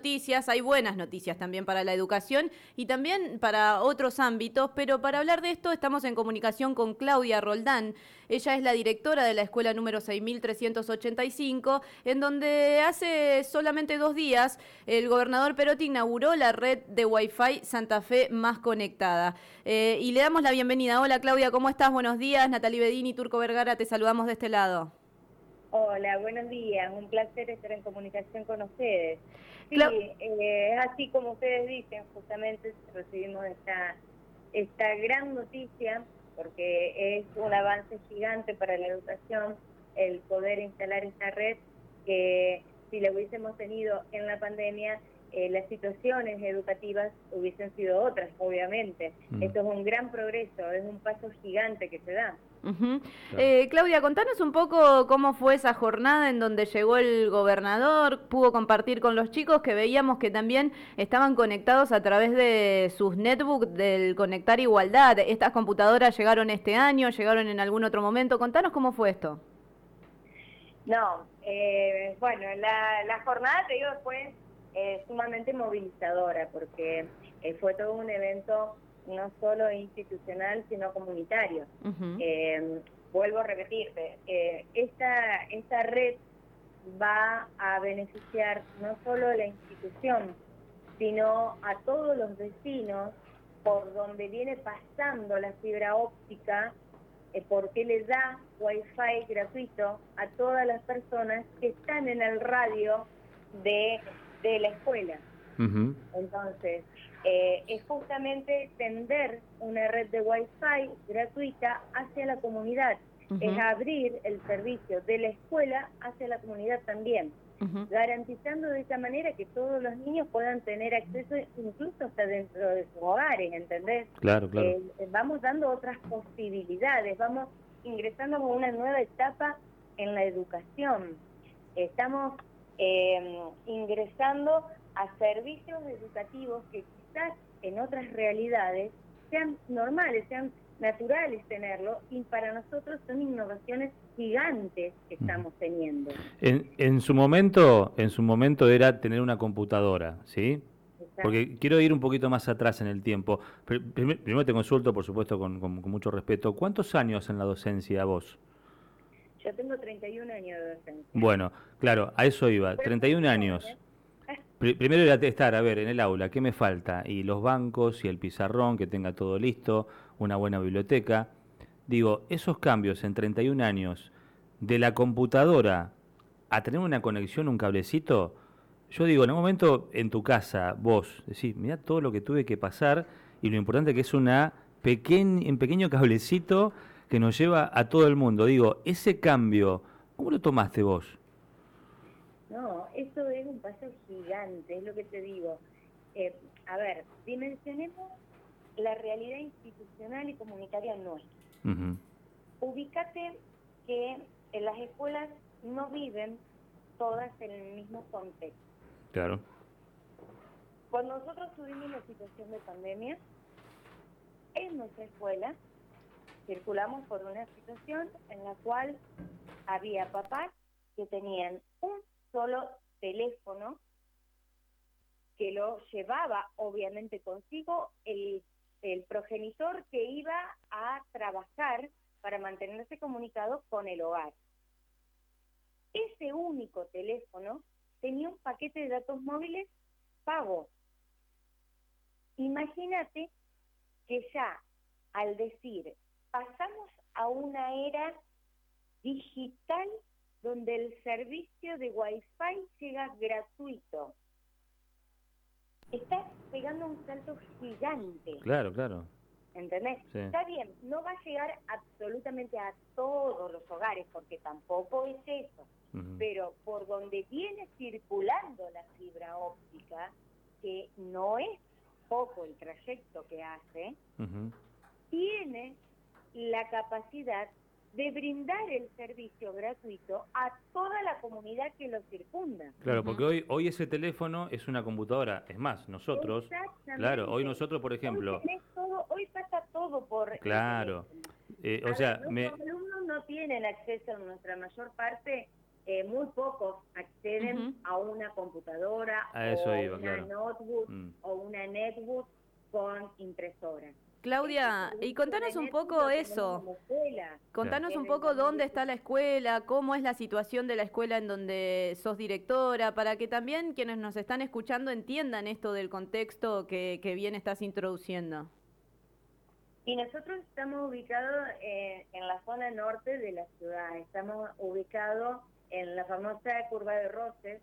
noticias, hay buenas noticias también para la educación y también para otros ámbitos, pero para hablar de esto estamos en comunicación con Claudia Roldán. Ella es la directora de la escuela número 6385, en donde hace solamente dos días el gobernador Perotti inauguró la red de Wi-Fi Santa Fe más conectada. Eh, y le damos la bienvenida. Hola Claudia, ¿cómo estás? Buenos días. Natalie Bedini, Turco Vergara, te saludamos de este lado. Hola, buenos días. Un placer estar en comunicación con ustedes. Sí, eh, así como ustedes dicen, justamente recibimos esta, esta gran noticia, porque es un avance gigante para la educación el poder instalar esta red que si la hubiésemos tenido en la pandemia eh, las situaciones educativas hubiesen sido otras, obviamente. Mm. Esto es un gran progreso, es un paso gigante que se da. Eh, Claudia, contanos un poco cómo fue esa jornada en donde llegó el gobernador, pudo compartir con los chicos que veíamos que también estaban conectados a través de sus netbooks del Conectar Igualdad. Estas computadoras llegaron este año, llegaron en algún otro momento. Contanos cómo fue esto. No, eh, bueno, la, la jornada, te digo, fue eh, sumamente movilizadora porque eh, fue todo un evento no solo institucional, sino comunitario. Eh, vuelvo a repetirte, esta, esta red va a beneficiar no solo a la institución, sino a todos los vecinos por donde viene pasando la fibra óptica, porque le da wifi gratuito a todas las personas que están en el radio de de la escuela. Entonces, eh, es justamente tender una red de Wi-Fi gratuita hacia la comunidad, es abrir el servicio de la escuela hacia la comunidad también, garantizando de esa manera que todos los niños puedan tener acceso incluso hasta dentro de sus hogares, ¿entendés? Claro, claro. Eh, vamos dando otras posibilidades, vamos ingresando a una nueva etapa en la educación. Estamos eh, ingresando a servicios educativos que quizás en otras realidades sean normales, sean naturales tenerlo y para nosotros son innovaciones gigantes que estamos teniendo. En, en su momento, en su momento era tener una computadora, ¿sí? Porque quiero ir un poquito más atrás en el tiempo. Primero te consulto, por supuesto, con, con mucho respeto. ¿Cuántos años en la docencia vos? Yo tengo 31 años de docencia. Bueno, claro, a eso iba. 31 años. Primero era estar, a ver, en el aula, ¿qué me falta? Y los bancos y el pizarrón, que tenga todo listo, una buena biblioteca. Digo, esos cambios en 31 años, de la computadora a tener una conexión, un cablecito, yo digo, en un momento en tu casa, vos decís, mira todo lo que tuve que pasar y lo importante que es una pequeña, un pequeño cablecito que nos lleva a todo el mundo. Digo, ese cambio, ¿cómo lo tomaste vos? No, eso es un paso gigante, es lo que te digo. Eh, a ver, dimensionemos la realidad institucional y comunitaria nuestra. Ubícate que en las escuelas no viven todas en el mismo contexto. Claro. Cuando nosotros tuvimos la situación de pandemia, en nuestra escuela circulamos por una situación en la cual había papás que tenían un solo teléfono que lo llevaba obviamente consigo el, el progenitor que iba a trabajar para mantenerse comunicado con el hogar. Ese único teléfono tenía un paquete de datos móviles pago. Imagínate que ya al decir pasamos a una era digital donde el servicio de Wi-Fi llega gratuito. Está pegando un salto gigante. Claro, claro. ¿Entendés? Está bien, no va a llegar absolutamente a todos los hogares, porque tampoco es eso. Pero por donde viene circulando la fibra óptica, que no es poco el trayecto que hace, tiene la capacidad de brindar el servicio gratuito a toda la comunidad que lo circunda. Claro, porque hoy hoy ese teléfono es una computadora, es más, nosotros, claro, hoy nosotros, por ejemplo, hoy, pasa todo por Claro. Eh, o sea, los alumnos no tienen acceso en nuestra mayor parte eh, muy pocos acceden a una computadora o una notebook mm. o una netbook con impresora. Claudia, y contanos un poco eso. Contanos un poco dónde está la escuela, cómo es la situación de la escuela en donde sos directora, para que también quienes nos están escuchando entiendan esto del contexto que, que bien estás introduciendo. Y nosotros estamos ubicados eh, en la zona norte de la ciudad, estamos ubicados en la famosa curva de Roses,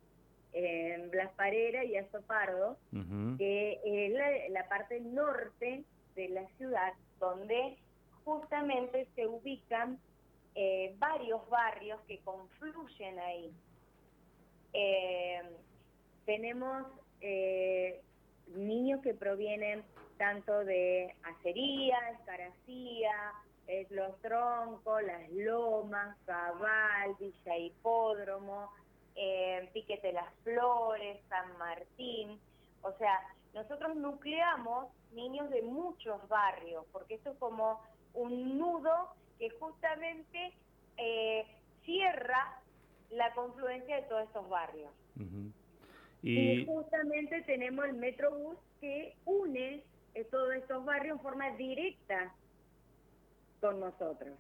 en Blas Parera y Azopardo, que es la parte norte de la ciudad, donde justamente se ubican eh, varios barrios que confluyen ahí. Eh, tenemos eh, niños que provienen tanto de Acería, Escaracía, Los Troncos, Las Lomas, Cabal, Villa Hipódromo, Piquete Las Flores, San Martín. O sea, nosotros nucleamos niños de muchos barrios, porque esto es como un nudo que justamente eh, cierra la confluencia de todos estos barrios. y... justamente tenemos el Metrobús que une todos estos barrios en forma directa con nosotros.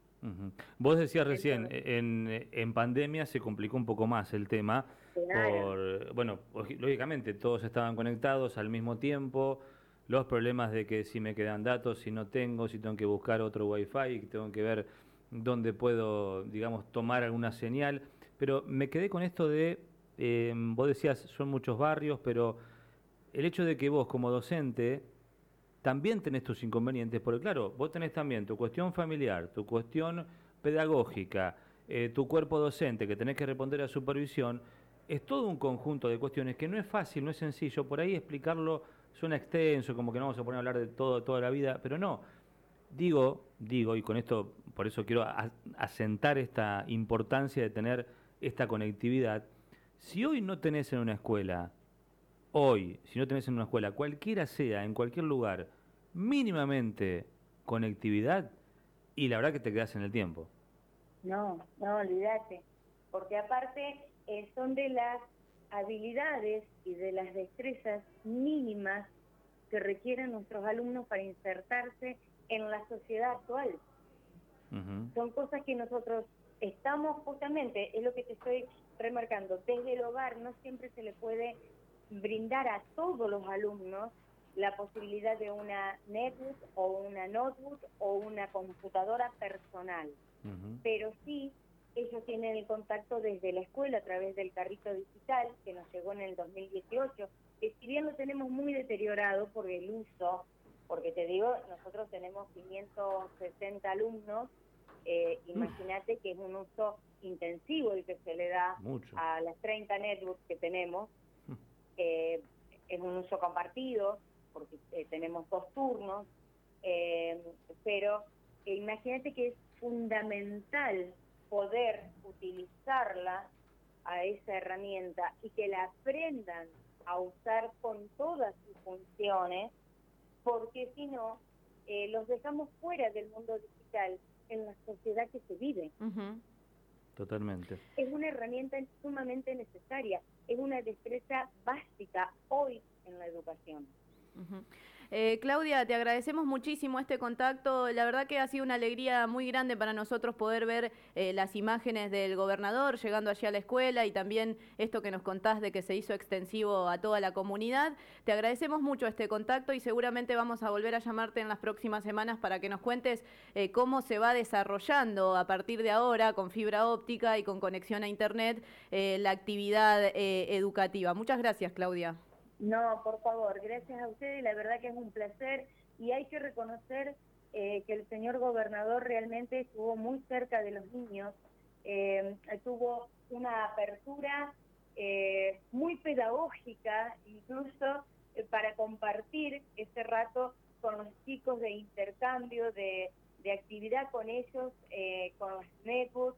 Vos decías recién, en, en, pandemia se complicó un poco más el tema. Por, bueno, lógicamente todos estaban conectados al mismo tiempo, los problemas de que si me quedan datos, si no tengo, si tengo que buscar otro wifi, tengo que ver dónde puedo, digamos, tomar alguna señal. Pero me quedé con esto de, eh, vos decías, son muchos barrios, pero el hecho de que vos como docente también tenés tus inconvenientes, porque claro, vos tenés también tu cuestión familiar, tu cuestión pedagógica, eh, tu cuerpo docente que tenés que responder a supervisión, es todo un conjunto de cuestiones que no es fácil, no es sencillo, por ahí explicarlo suena extenso, como que no vamos a poner a hablar de todo toda la vida, pero no. Digo, digo, y con esto, por eso quiero asentar esta importancia de tener esta conectividad. Si hoy no tenés en una escuela, hoy, si no tenés en una escuela, cualquiera sea, en cualquier lugar, mínimamente conectividad, y la verdad que te quedas en el tiempo. No, no, olvídate. Porque aparte eh, son de las habilidades y de las destrezas mínimas que requieren nuestros alumnos para insertarse en la sociedad actual. Son cosas que nosotros estamos justamente, es lo que te estoy remarcando, desde el hogar no siempre se le puede brindar a todos los alumnos la posibilidad de una netbook o una notebook o una computadora personal, pero sí ellos tienen el contacto desde la escuela a través del carrito digital que nos llegó en el 2018, que si bien lo tenemos muy deteriorado por el uso, porque te digo, nosotros tenemos 560 alumnos, eh, imagínate que es un uso intensivo el que se le da a las 30 netbooks que tenemos, mm. Eh, es un uso compartido, porque eh, tenemos dos turnos, pero imagínate que es fundamental poder utilizarla a esa herramienta y que la aprendan a usar con todas sus funciones, porque si no, eh, los dejamos fuera del mundo digital en la sociedad que se vive. Totalmente. Es una herramienta sumamente necesaria, es una destreza básica hoy en la educación. Eh, Claudia, te agradecemos muchísimo este contacto. La verdad que ha sido una alegría muy grande para nosotros poder ver eh, las imágenes del gobernador llegando allí a la escuela y también esto que nos contás de que se hizo extensivo a toda la comunidad. Te agradecemos mucho este contacto y seguramente vamos a volver a llamarte en las próximas semanas para que nos cuentes eh, cómo se va desarrollando a partir de ahora con fibra óptica y con conexión a Internet la actividad educativa. Muchas gracias, Claudia. No, por favor, gracias a ustedes, la verdad que es un placer y hay que reconocer eh, que el señor gobernador realmente estuvo muy cerca de los niños, eh, tuvo una apertura eh, muy pedagógica, incluso para compartir ese rato con los chicos de intercambio, de, de actividad con ellos, con los netbooks,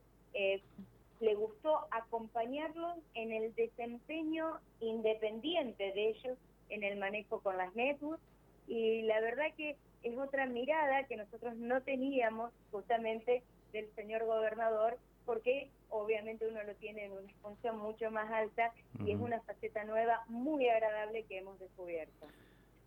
le gustó acompañarlos en el desempeño independiente de ellos en el manejo con las networks y la verdad que es otra mirada que nosotros no teníamos justamente del señor gobernador porque obviamente uno lo tiene en una función mucho más alta y es una faceta nueva muy agradable que hemos descubierto.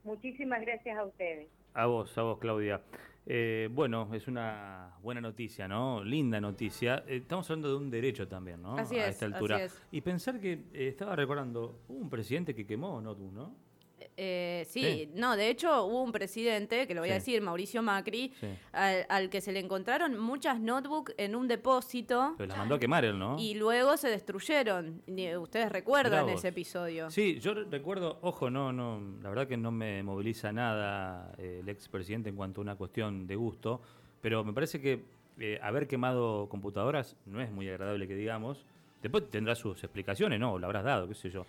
Muchísimas gracias a ustedes. A vos, a vos, Claudia. Eh, bueno, es una buena noticia, ¿no? Linda noticia. Eh, estamos hablando de un derecho también, ¿no? Así a esta altura. Así es. Y pensar que eh, estaba recordando, hubo un presidente que quemó ¿no? ¿no? Eh, sí, no, de hecho hubo un presidente, que lo voy a decir, Mauricio Macri, al, que se le encontraron muchas notebooks en un depósito. Pero las mandó a quemar él, ¿no? Y luego se destruyeron. Ustedes recuerdan ese episodio. Sí, yo recuerdo, ojo, no, no, la verdad que no me moviliza nada eh, el expresidente en cuanto a una cuestión de gusto, pero me parece que eh, haber quemado computadoras no es muy agradable que digamos. Después tendrá sus explicaciones, ¿no? Lo habrás dado, qué sé yo.